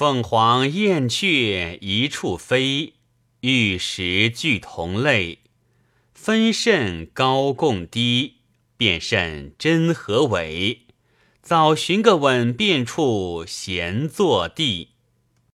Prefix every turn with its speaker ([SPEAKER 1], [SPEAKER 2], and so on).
[SPEAKER 1] 凤凰燕雀一处飞玉石俱同类分甚高共低便甚真和伪。早寻个稳便处闲坐地。